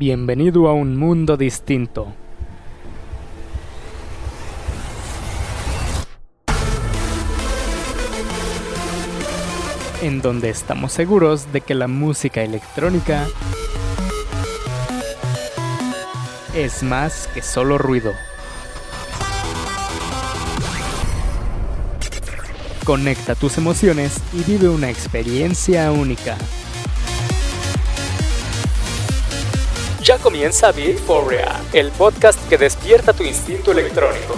Bienvenido a un mundo distinto. En donde estamos seguros de que la música electrónica es más que solo ruido. Conecta tus emociones y vive una experiencia única. Ya comienza Beatforia, el podcast que despierta tu instinto electrónico.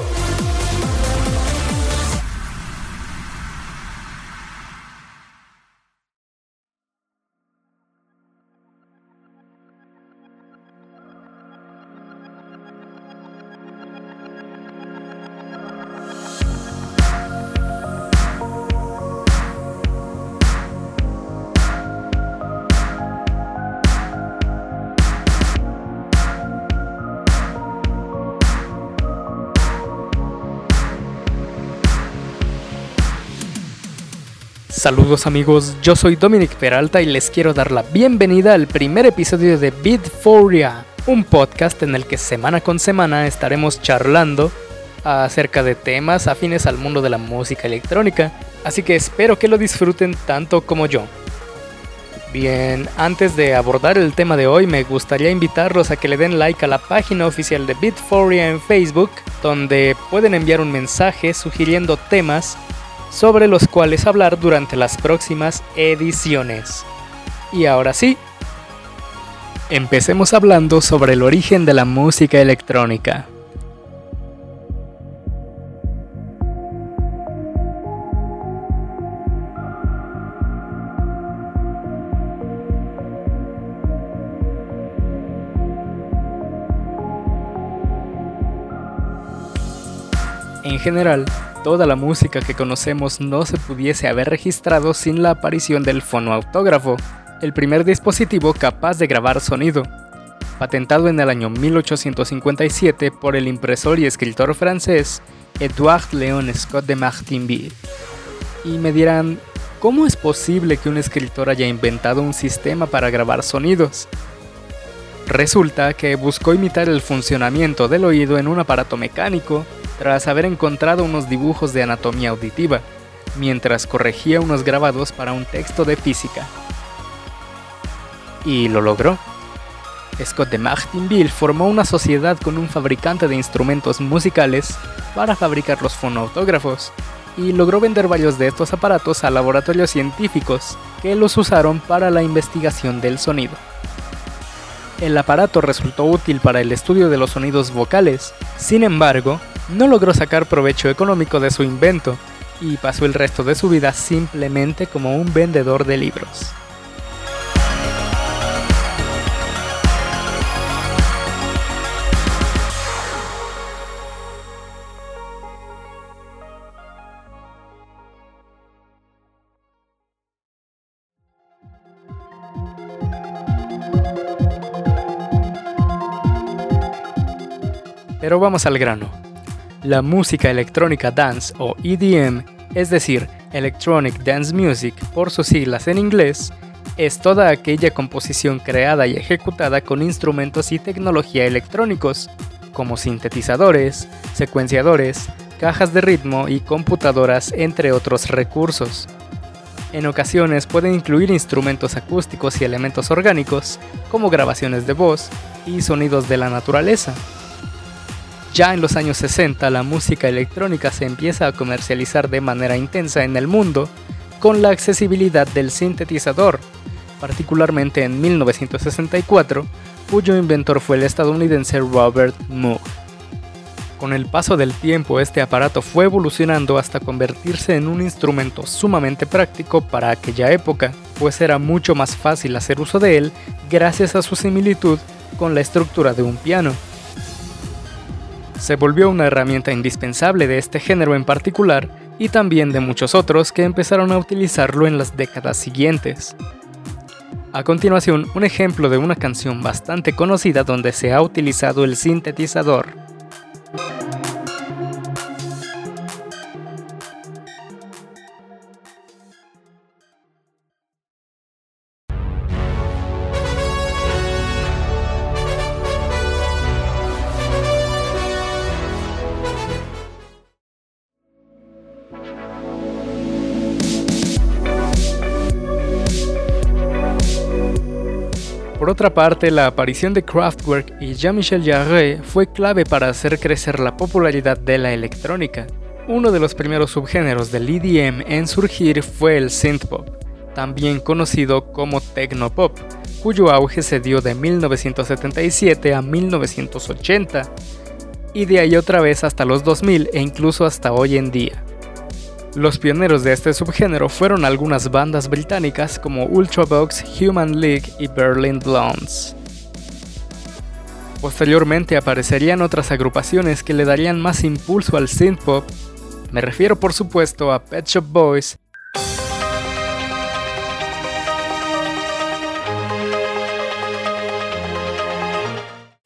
Saludos amigos, yo soy Dominic Peralta y les quiero dar la bienvenida al primer episodio de Beatforia, un podcast en el que semana con semana estaremos charlando acerca de temas afines al mundo de la música electrónica, así que espero que lo disfruten tanto como yo. Bien, antes de abordar el tema de hoy me gustaría invitarlos a que le den like a la página oficial de Beatforia en Facebook, donde pueden enviar un mensaje sugiriendo temas sobre los cuales hablar durante las próximas ediciones. Y ahora sí, empecemos hablando sobre el origen de la música electrónica. En general, toda la música que conocemos no se pudiese haber registrado sin la aparición del fonoautógrafo, el primer dispositivo capaz de grabar sonido. Patentado en el año 1857 por el impresor y escritor francés Edouard Léon Scott de Martinville. Y me dirán, ¿cómo es posible que un escritor haya inventado un sistema para grabar sonidos? Resulta que buscó imitar el funcionamiento del oído en un aparato mecánico tras haber encontrado unos dibujos de anatomía auditiva, mientras corregía unos grabados para un texto de física. Y lo logró. Scott de Martinville formó una sociedad con un fabricante de instrumentos musicales para fabricar los fonoautógrafos y logró vender varios de estos aparatos a laboratorios científicos que los usaron para la investigación del sonido. El aparato resultó útil para el estudio de los sonidos vocales, sin embargo, no logró sacar provecho económico de su invento y pasó el resto de su vida simplemente como un vendedor de libros. Pero vamos al grano. La música electrónica dance o EDM, es decir, Electronic Dance Music por sus siglas en inglés, es toda aquella composición creada y ejecutada con instrumentos y tecnología electrónicos, como sintetizadores, secuenciadores, cajas de ritmo y computadoras, entre otros recursos. En ocasiones pueden incluir instrumentos acústicos y elementos orgánicos, como grabaciones de voz y sonidos de la naturaleza. Ya en los años 60 la música electrónica se empieza a comercializar de manera intensa en el mundo con la accesibilidad del sintetizador, particularmente en 1964, cuyo inventor fue el estadounidense Robert Moog. Con el paso del tiempo este aparato fue evolucionando hasta convertirse en un instrumento sumamente práctico para aquella época, pues era mucho más fácil hacer uso de él gracias a su similitud con la estructura de un piano se volvió una herramienta indispensable de este género en particular y también de muchos otros que empezaron a utilizarlo en las décadas siguientes. A continuación, un ejemplo de una canción bastante conocida donde se ha utilizado el sintetizador. Por otra parte, la aparición de Kraftwerk y Jean-Michel Jarre fue clave para hacer crecer la popularidad de la electrónica. Uno de los primeros subgéneros del EDM en surgir fue el synthpop, también conocido como technopop, cuyo auge se dio de 1977 a 1980 y de ahí otra vez hasta los 2000 e incluso hasta hoy en día. Los pioneros de este subgénero fueron algunas bandas británicas como Ultravox, Human League y Berlin Blondes. Posteriormente aparecerían otras agrupaciones que le darían más impulso al synthpop. Me refiero por supuesto a Pet Shop Boys,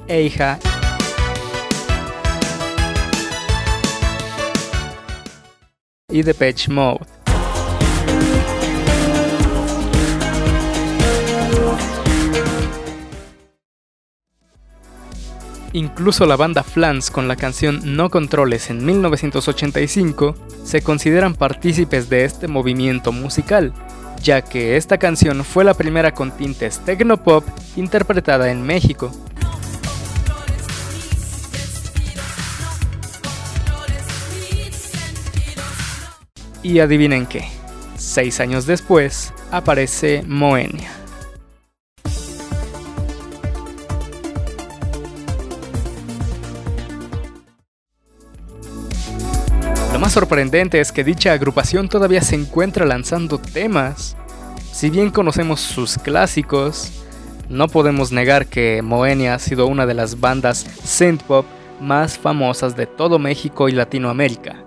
Eija y Depeche Mode. Incluso la banda Flans con la canción No Controles en 1985 se consideran partícipes de este movimiento musical, ya que esta canción fue la primera con tintes technopop interpretada en México. Y adivinen qué, seis años después aparece Moenia. Lo más sorprendente es que dicha agrupación todavía se encuentra lanzando temas. Si bien conocemos sus clásicos, no podemos negar que Moenia ha sido una de las bandas synthpop más famosas de todo México y Latinoamérica.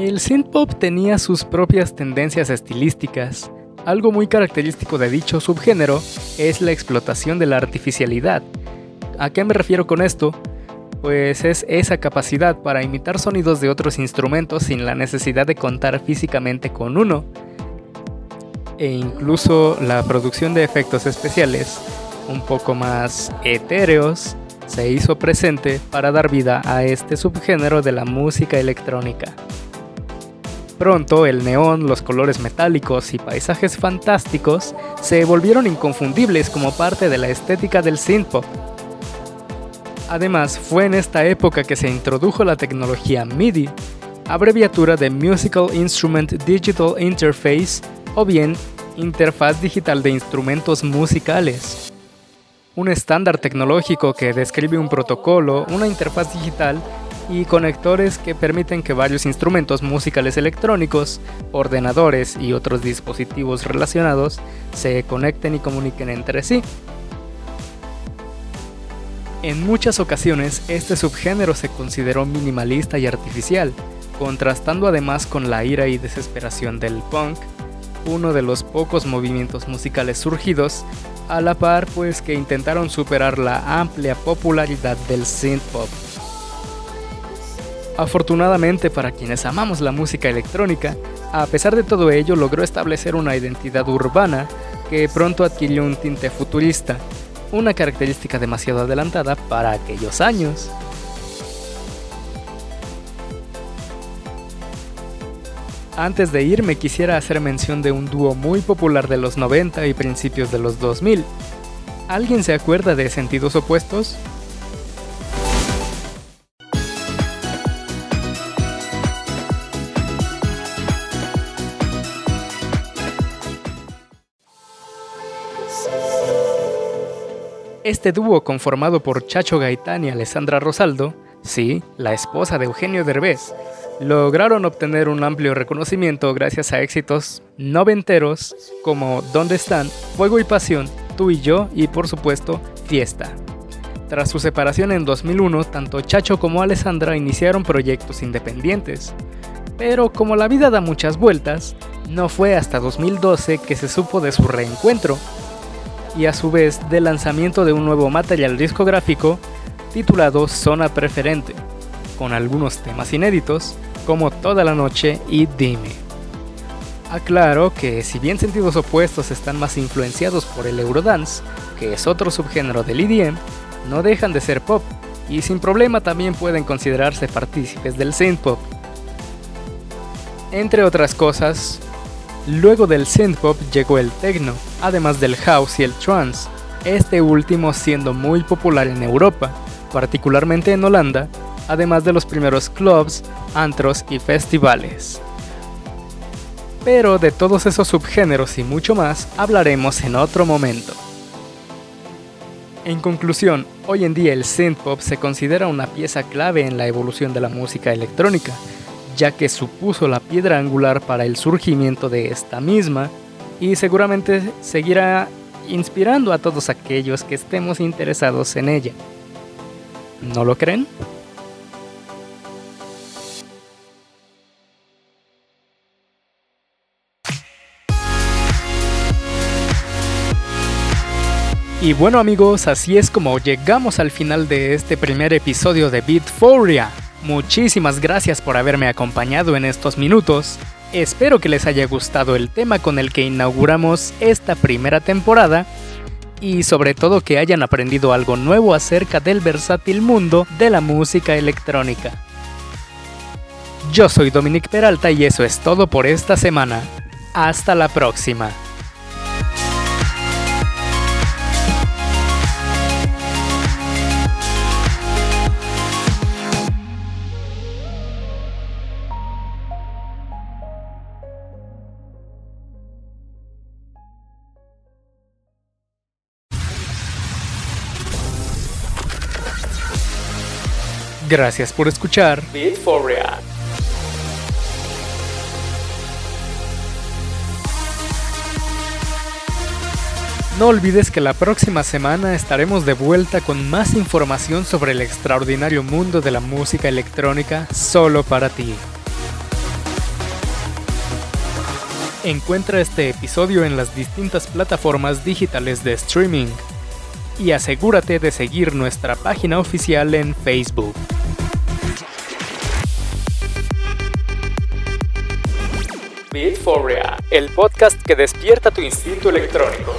El synthpop tenía sus propias tendencias estilísticas. Algo muy característico de dicho subgénero es la explotación de la artificialidad. ¿A qué me refiero con esto? Pues es esa capacidad para imitar sonidos de otros instrumentos sin la necesidad de contar físicamente con uno. E incluso la producción de efectos especiales, un poco más etéreos, se hizo presente para dar vida a este subgénero de la música electrónica. Pronto el neón, los colores metálicos y paisajes fantásticos se volvieron inconfundibles como parte de la estética del synthpop. Además, fue en esta época que se introdujo la tecnología MIDI, abreviatura de Musical Instrument Digital Interface o bien Interfaz Digital de Instrumentos Musicales. Un estándar tecnológico que describe un protocolo, una interfaz digital y conectores que permiten que varios instrumentos musicales electrónicos, ordenadores y otros dispositivos relacionados se conecten y comuniquen entre sí. En muchas ocasiones este subgénero se consideró minimalista y artificial, contrastando además con la ira y desesperación del punk, uno de los pocos movimientos musicales surgidos, a la par pues que intentaron superar la amplia popularidad del synthpop. Afortunadamente para quienes amamos la música electrónica, a pesar de todo ello logró establecer una identidad urbana que pronto adquirió un tinte futurista, una característica demasiado adelantada para aquellos años. Antes de irme quisiera hacer mención de un dúo muy popular de los 90 y principios de los 2000. ¿Alguien se acuerda de Sentidos Opuestos? Este dúo conformado por Chacho Gaitán y Alessandra Rosaldo, sí, la esposa de Eugenio Derbez, lograron obtener un amplio reconocimiento gracias a éxitos noventeros como ¿Dónde están? Fuego y Pasión, Tú y yo y por supuesto Fiesta. Tras su separación en 2001, tanto Chacho como Alessandra iniciaron proyectos independientes. Pero como la vida da muchas vueltas, no fue hasta 2012 que se supo de su reencuentro, y a su vez del lanzamiento de un nuevo material discográfico titulado Zona Preferente, con algunos temas inéditos como Toda la Noche y Dime. Aclaro que si bien sentidos opuestos están más influenciados por el Eurodance, que es otro subgénero del EDM, no dejan de ser pop, y sin problema también pueden considerarse partícipes del synthpop. Entre otras cosas, luego del synthpop llegó el techno, además del house y el trance, este último siendo muy popular en Europa, particularmente en Holanda, además de los primeros clubs, antros y festivales. Pero de todos esos subgéneros y mucho más hablaremos en otro momento. En conclusión, hoy en día el synthpop se considera una pieza clave en la evolución de la música electrónica, ya que supuso la piedra angular para el surgimiento de esta misma y seguramente seguirá inspirando a todos aquellos que estemos interesados en ella. ¿No lo creen? Y bueno amigos, así es como llegamos al final de este primer episodio de Beatforia. Muchísimas gracias por haberme acompañado en estos minutos. Espero que les haya gustado el tema con el que inauguramos esta primera temporada y sobre todo que hayan aprendido algo nuevo acerca del versátil mundo de la música electrónica. Yo soy Dominic Peralta y eso es todo por esta semana. Hasta la próxima. Gracias por escuchar Beat for Real. No olvides que la próxima semana estaremos de vuelta con más información sobre el extraordinario mundo de la música electrónica solo para ti. Encuentra este episodio en las distintas plataformas digitales de streaming y asegúrate de seguir nuestra página oficial en Facebook. Real, el podcast que despierta tu instinto electrónico.